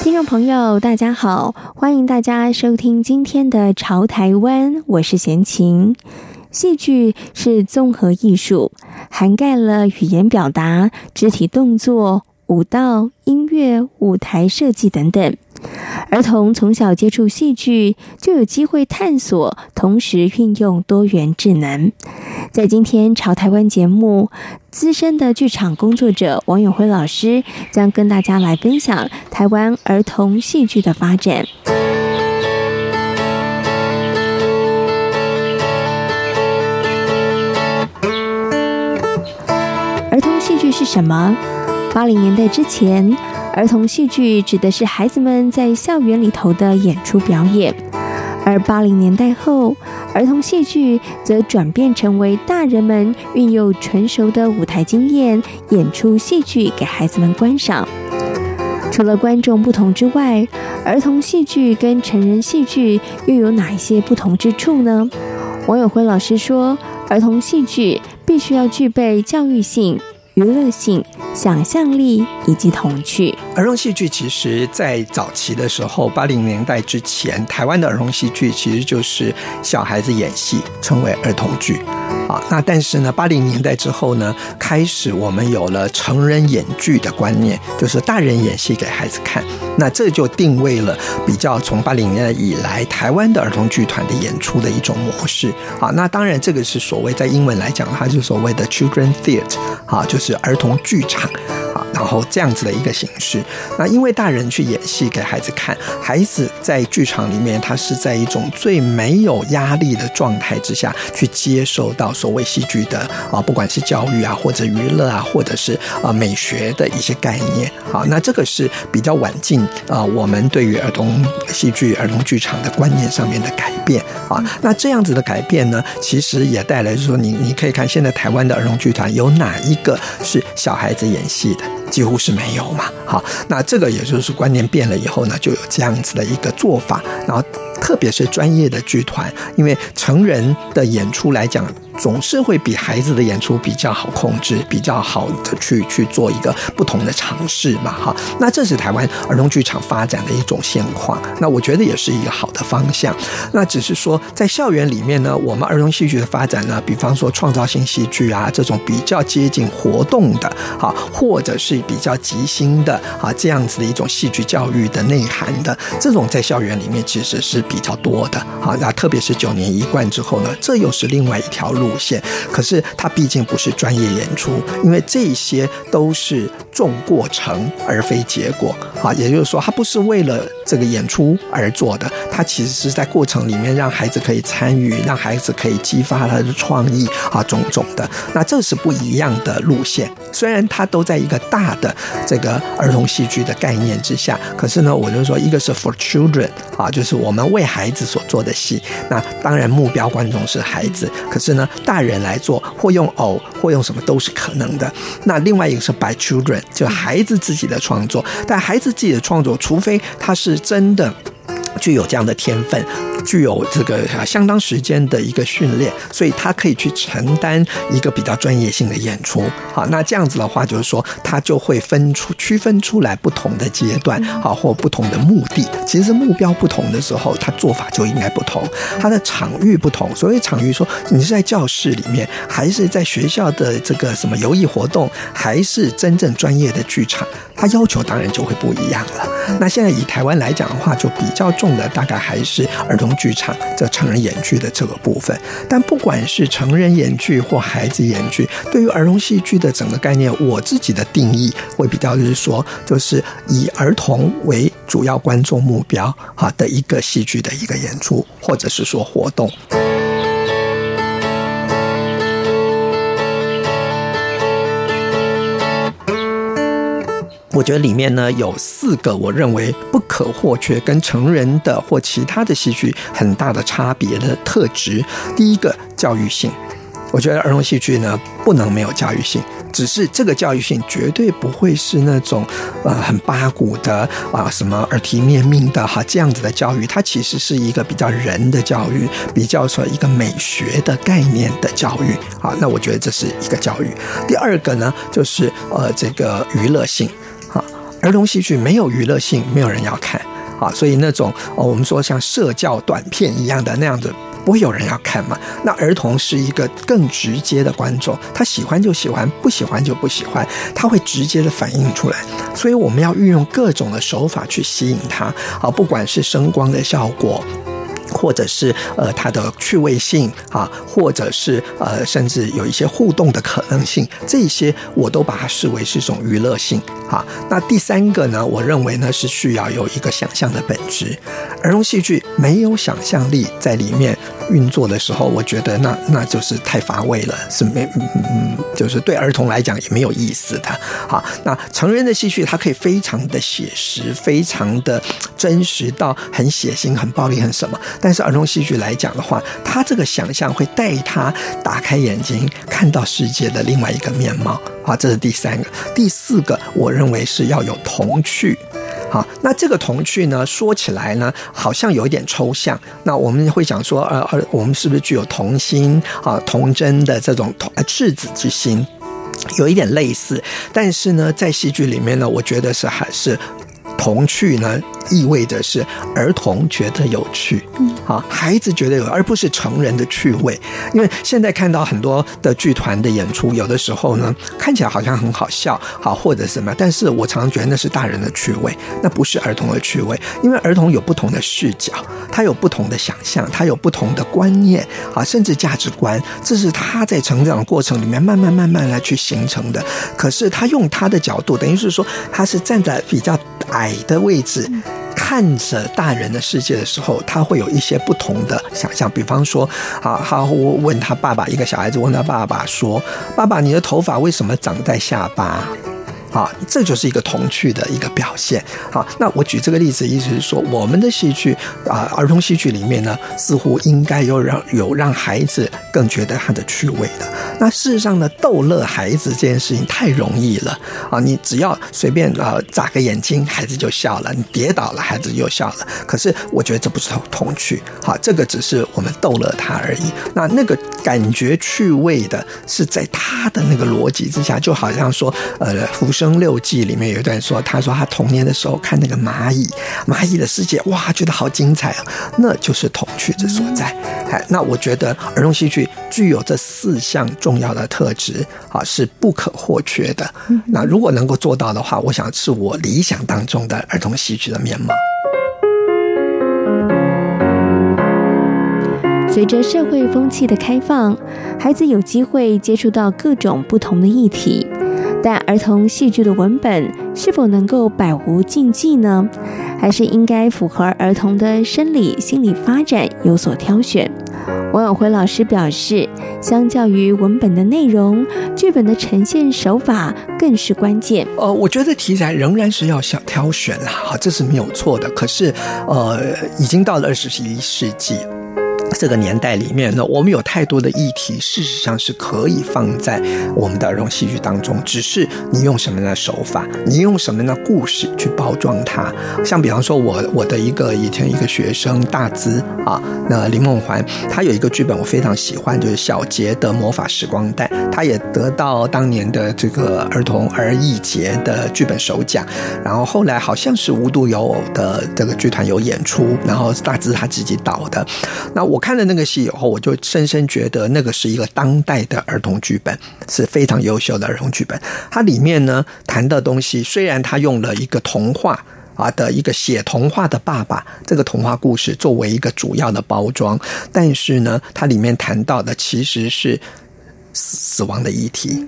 听众朋友，大家好，欢迎大家收听今天的《潮台湾》，我是贤琴。戏剧是综合艺术，涵盖了语言表达、肢体动作、舞蹈、音乐、舞台设计等等。儿童从小接触戏剧，就有机会探索，同时运用多元智能。在今天《潮台湾》节目，资深的剧场工作者王永辉老师将跟大家来分享台湾儿童戏剧的发展。儿童戏剧是什么？八零年代之前，儿童戏剧指的是孩子们在校园里头的演出表演，而八零年代后，儿童戏剧则转变成为大人们运用成熟的舞台经验演出戏剧给孩子们观赏。除了观众不同之外，儿童戏剧跟成人戏剧又有哪一些不同之处呢？王永辉老师说，儿童戏剧必须要具备教育性。娱乐性、想象力以及童趣。儿童戏剧其实，在早期的时候，八零年代之前，台湾的儿童戏剧其实就是小孩子演戏，称为儿童剧。啊，那但是呢，八零年代之后呢，开始我们有了成人演剧的观念，就是大人演戏给孩子看。那这就定位了比较从八零年代以来台湾的儿童剧团的演出的一种模式。啊，那当然这个是所谓在英文来讲，它就是所谓的 children theatre，啊，就是儿童剧场。然后这样子的一个形式，那因为大人去演戏给孩子看，孩子在剧场里面，他是在一种最没有压力的状态之下去接受到所谓戏剧的啊，不管是教育啊，或者娱乐啊，或者是啊美学的一些概念。好，那这个是比较晚近啊，我们对于儿童戏剧、儿童剧场的观念上面的改变啊。那这样子的改变呢，其实也带来就是说，你你可以看现在台湾的儿童剧团有哪一个是小孩子演戏的？几乎是没有嘛，好，那这个也就是观念变了以后呢，就有这样子的一个做法，然后特别是专业的剧团，因为成人的演出来讲。总是会比孩子的演出比较好控制，比较好的去去做一个不同的尝试嘛，哈。那这是台湾儿童剧场发展的一种现况，那我觉得也是一个好的方向。那只是说在校园里面呢，我们儿童戏剧的发展呢，比方说创造性戏剧啊，这种比较接近活动的，哈，或者是比较即兴的啊，这样子的一种戏剧教育的内涵的，这种在校园里面其实是比较多的，好，那特别是九年一贯之后呢，这又是另外一条路。路线，可是它毕竟不是专业演出，因为这些都是重过程而非结果啊，也就是说，它不是为了这个演出而做的，它其实是在过程里面让孩子可以参与，让孩子可以激发他的创意啊，种种的。那这是不一样的路线，虽然它都在一个大的这个儿童戏剧的概念之下，可是呢，我就说，一个是 for children 啊，就是我们为孩子所做的戏，那当然目标观众是孩子，可是呢。大人来做，或用偶，或用什么都是可能的。那另外一个是 by children，就孩子自己的创作。但孩子自己的创作，除非他是真的具有这样的天分。具有这个相当时间的一个训练，所以他可以去承担一个比较专业性的演出。好，那这样子的话，就是说他就会分出区分出来不同的阶段，好，或不同的目的。其实目标不同的时候，他做法就应该不同。他的场域不同，所谓场域，说你是在教室里面，还是在学校的这个什么游艺活动，还是真正专业的剧场，他要求当然就会不一样了。那现在以台湾来讲的话，就比较重的大概还是儿童。剧场这成人演剧的这个部分，但不管是成人演剧或孩子演剧，对于儿童戏剧的整个概念，我自己的定义会比较就是说，就是以儿童为主要观众目标啊的一个戏剧的一个演出，或者是说活动。我觉得里面呢有四个我认为不可或缺，跟成人的或其他的戏剧很大的差别的特质。第一个，教育性。我觉得儿童戏剧呢不能没有教育性，只是这个教育性绝对不会是那种呃很八股的啊什么耳提面命的哈这样子的教育，它其实是一个比较人的教育，比较说一个美学的概念的教育。好，那我觉得这是一个教育。第二个呢就是呃这个娱乐性，儿童戏剧没有娱乐性，没有人要看啊，所以那种哦我们说像社教短片一样的那样子。不会有人要看嘛？那儿童是一个更直接的观众，他喜欢就喜欢，不喜欢就不喜欢，他会直接的反映出来。所以我们要运用各种的手法去吸引他啊，不管是声光的效果。或者是呃它的趣味性啊，或者是呃甚至有一些互动的可能性，这些我都把它视为是一种娱乐性啊。那第三个呢，我认为呢是需要有一个想象的本质。儿童戏剧没有想象力在里面运作的时候，我觉得那那就是太乏味了，是没嗯，就是对儿童来讲也没有意思的。好，那成人的戏剧它可以非常的写实，非常的真实到很血腥、很暴力、很什么。但是儿童戏剧来讲的话，他这个想象会带他打开眼睛，看到世界的另外一个面貌。好，这是第三个。第四个，我认为是要有童趣。好，那这个童趣呢，说起来呢，好像有一点抽象。那我们会想说，呃呃，我们是不是具有童心啊、童真的这种童赤子之心？有一点类似。但是呢，在戏剧里面呢，我觉得是还是童趣呢。意味着是儿童觉得有趣，啊，孩子觉得有，而不是成人的趣味。因为现在看到很多的剧团的演出，有的时候呢，看起来好像很好笑，好或者什么，但是我常常觉得那是大人的趣味，那不是儿童的趣味。因为儿童有不同的视角，他有不同的想象，他有不同的观念，啊，甚至价值观，这是他在成长的过程里面慢慢慢慢来去形成的。可是他用他的角度，等于是说他是站在比较矮的位置。看着大人的世界的时候，他会有一些不同的想象。比方说，啊，他问他爸爸，一个小孩子问他爸爸说：“爸爸，你的头发为什么长在下巴？”啊，这就是一个童趣的一个表现。好，那我举这个例子，意思是说，我们的戏剧啊，儿童戏剧里面呢，似乎应该有让有让孩子更觉得他的趣味的。那事实上呢，逗乐孩子这件事情太容易了啊！你只要随便啊眨个眼睛，孩子就笑了；你跌倒了，孩子就笑了。可是我觉得这不是童童趣，好，这个只是我们逗乐他而已。那那个感觉趣味的是在他的那个逻辑之下，就好像说，呃服，《生六记》里面有一段说，他说他童年的时候看那个蚂蚁，蚂蚁的世界，哇，觉得好精彩啊！那就是童趣之所在。哎，那我觉得儿童戏剧具有这四项重要的特质啊，是不可或缺的。那如果能够做到的话，我想是我理想当中的儿童戏剧的面貌。随着社会风气的开放，孩子有机会接触到各种不同的议题。但儿童戏剧的文本是否能够百无禁忌呢？还是应该符合儿童的生理心理发展有所挑选？王永辉老师表示，相较于文本的内容，剧本的呈现手法更是关键。呃，我觉得题材仍然是要想挑选啦，哈，这是没有错的。可是，呃，已经到了二十一世纪。这个年代里面呢，我们有太多的议题，事实上是可以放在我们的儿童戏剧当中，只是你用什么样的手法，你用什么样的故事去包装它。像比方说我，我的一个以前一个学生大资啊，那林梦环，他有一个剧本我非常喜欢，就是小杰的魔法时光带，他也得到当年的这个儿童儿艺节的剧本首奖，然后后来好像是无独有偶的这个剧团有演出，然后大资他自己导的，那我。看了那个戏以后，我就深深觉得那个是一个当代的儿童剧本，是非常优秀的儿童剧本。它里面呢谈的东西，虽然它用了一个童话啊的一个写童话的爸爸这个童话故事作为一个主要的包装，但是呢，它里面谈到的其实是死死亡的议题。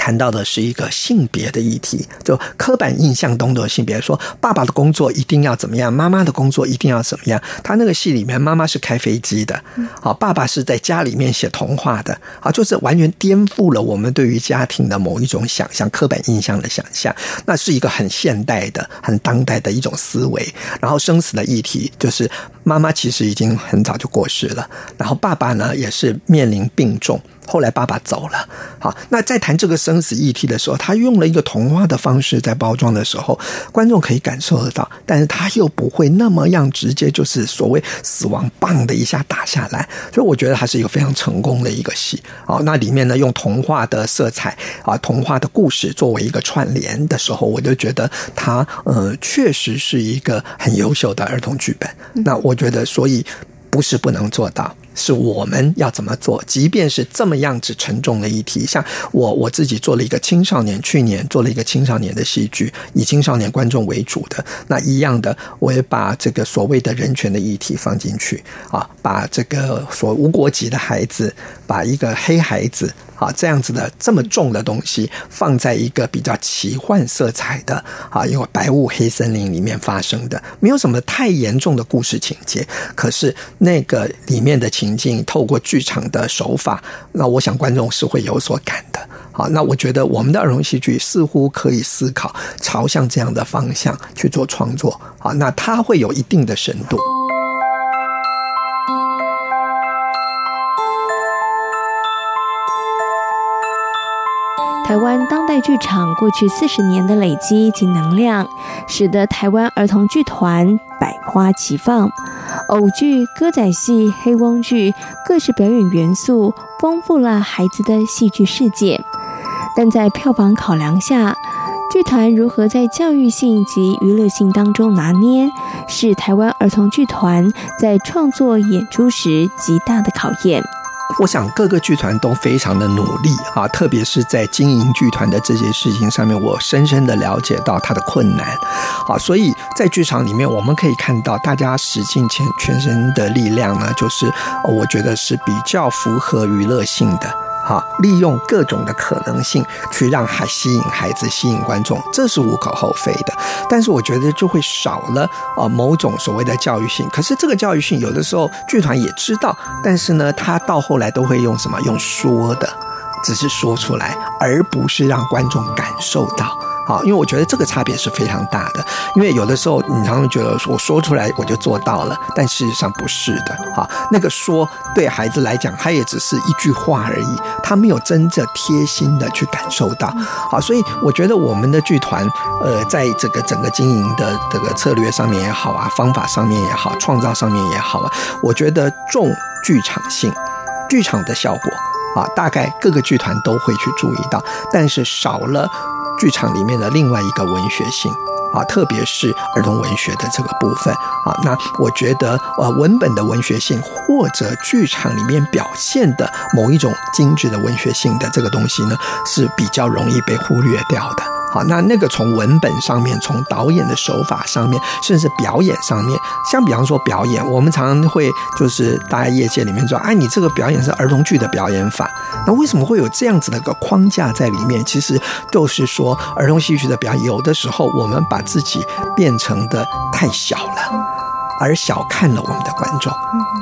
谈到的是一个性别的议题，就刻板印象中的性别，说爸爸的工作一定要怎么样，妈妈的工作一定要怎么样。他那个戏里面，妈妈是开飞机的，好，爸爸是在家里面写童话的，啊，就是完全颠覆了我们对于家庭的某一种想象、刻板印象的想象。那是一个很现代的、很当代的一种思维。然后生死的议题，就是妈妈其实已经很早就过世了，然后爸爸呢也是面临病重。后来爸爸走了，好，那在谈这个生死议题的时候，他用了一个童话的方式在包装的时候，观众可以感受得到，但是他又不会那么样直接，就是所谓死亡棒的一下打下来，所以我觉得还是一个非常成功的一个戏。好，那里面呢用童话的色彩啊，童话的故事作为一个串联的时候，我就觉得他呃确实是一个很优秀的儿童剧本。那我我觉得，所以不是不能做到。是我们要怎么做？即便是这么样子沉重的议题，像我我自己做了一个青少年，去年做了一个青少年的戏剧，以青少年观众为主的，那一样的，我也把这个所谓的人权的议题放进去啊，把这个所无国籍的孩子，把一个黑孩子。啊，这样子的这么重的东西放在一个比较奇幻色彩的啊，因为白雾黑森林里面发生的，没有什么太严重的故事情节，可是那个里面的情境透过剧场的手法，那我想观众是会有所感的。好，那我觉得我们的儿童戏剧似乎可以思考朝向这样的方向去做创作。好，那它会有一定的深度。台湾当代剧场过去四十年的累积及能量，使得台湾儿童剧团百花齐放，偶剧、歌仔戏、黑翁剧，各式表演元素丰富了孩子的戏剧世界。但在票房考量下，剧团如何在教育性及娱乐性当中拿捏，是台湾儿童剧团在创作演出时极大的考验。我想各个剧团都非常的努力啊，特别是在经营剧团的这些事情上面，我深深的了解到它的困难。啊，所以在剧场里面，我们可以看到大家使尽全全身的力量呢，就是我觉得是比较符合娱乐性的。好，利用各种的可能性去让孩吸引孩子、吸引观众，这是无可厚非的。但是我觉得就会少了啊某种所谓的教育性。可是这个教育性有的时候剧团也知道，但是呢，他到后来都会用什么？用说的，只是说出来，而不是让观众感受到。啊，因为我觉得这个差别是非常大的。因为有的时候你常常觉得我说出来我就做到了，但事实上不是的。啊，那个说对孩子来讲，他也只是一句话而已，他没有真正贴心的去感受到。好，所以我觉得我们的剧团，呃，在这个整个经营的这个策略上面也好啊，方法上面也好，创造上面也好啊，我觉得重剧场性，剧场的效果啊，大概各个剧团都会去注意到，但是少了。剧场里面的另外一个文学性啊，特别是儿童文学的这个部分啊，那我觉得呃，文本的文学性或者剧场里面表现的某一种精致的文学性的这个东西呢，是比较容易被忽略掉的。好，那那个从文本上面，从导演的手法上面，甚至表演上面，像比方说表演，我们常常会就是大家业界里面说，哎，你这个表演是儿童剧的表演法，那为什么会有这样子的一个框架在里面？其实都是说，儿童戏曲的表演，有的时候我们把自己变成的太小了。而小看了我们的观众，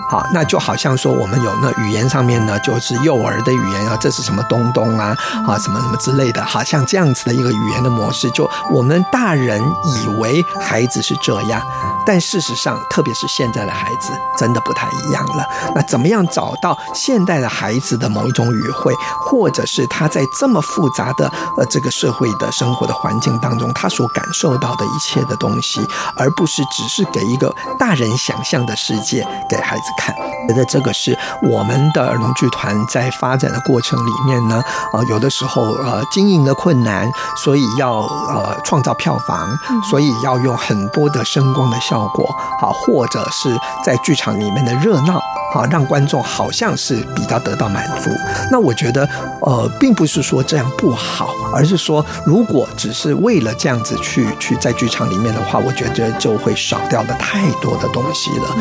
好，那就好像说我们有那语言上面呢，就是幼儿的语言啊，这是什么东东啊，啊，什么什么之类的，好像这样子的一个语言的模式，就我们大人以为孩子是这样。但事实上，特别是现在的孩子，真的不太一样了。那怎么样找到现代的孩子的某一种语汇，或者是他在这么复杂的呃这个社会的生活的环境当中，他所感受到的一切的东西，而不是只是给一个大人想象的世界给孩子看。觉得这个是我们的儿童剧团在发展的过程里面呢，呃，有的时候呃经营的困难，所以要呃创造票房，所以要用很多的声光的效果。效果好，或者是在剧场里面的热闹，好，让观众好像是比较得到满足。那我觉得，呃，并不是说这样不好，而是说，如果只是为了这样子去去在剧场里面的话，我觉得就会少掉了太多的东西了。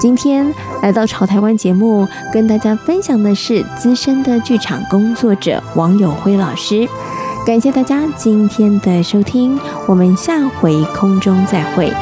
今天来到《潮台湾》节目，跟大家分享的是资深的剧场工作者王友辉老师。感谢大家今天的收听，我们下回空中再会。